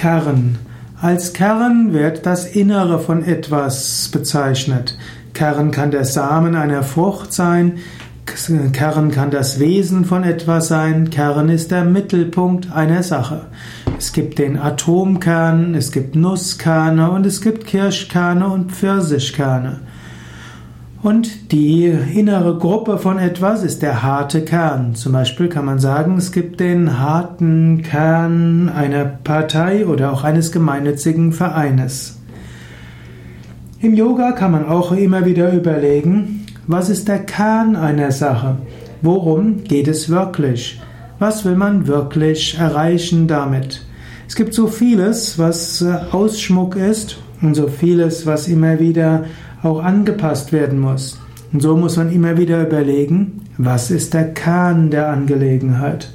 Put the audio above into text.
Kern. Als Kern wird das Innere von etwas bezeichnet. Kern kann der Samen einer Frucht sein, Kern kann das Wesen von etwas sein, Kern ist der Mittelpunkt einer Sache. Es gibt den Atomkern, es gibt Nusskerne und es gibt Kirschkerne und Pfirsichkerne. Und die innere Gruppe von etwas ist der harte Kern. Zum Beispiel kann man sagen, es gibt den harten Kern einer Partei oder auch eines gemeinnützigen Vereines. Im Yoga kann man auch immer wieder überlegen, was ist der Kern einer Sache? Worum geht es wirklich? Was will man wirklich erreichen damit? Es gibt so vieles, was äh, Ausschmuck ist und so vieles, was immer wieder auch angepasst werden muss. Und so muss man immer wieder überlegen, was ist der Kern der Angelegenheit.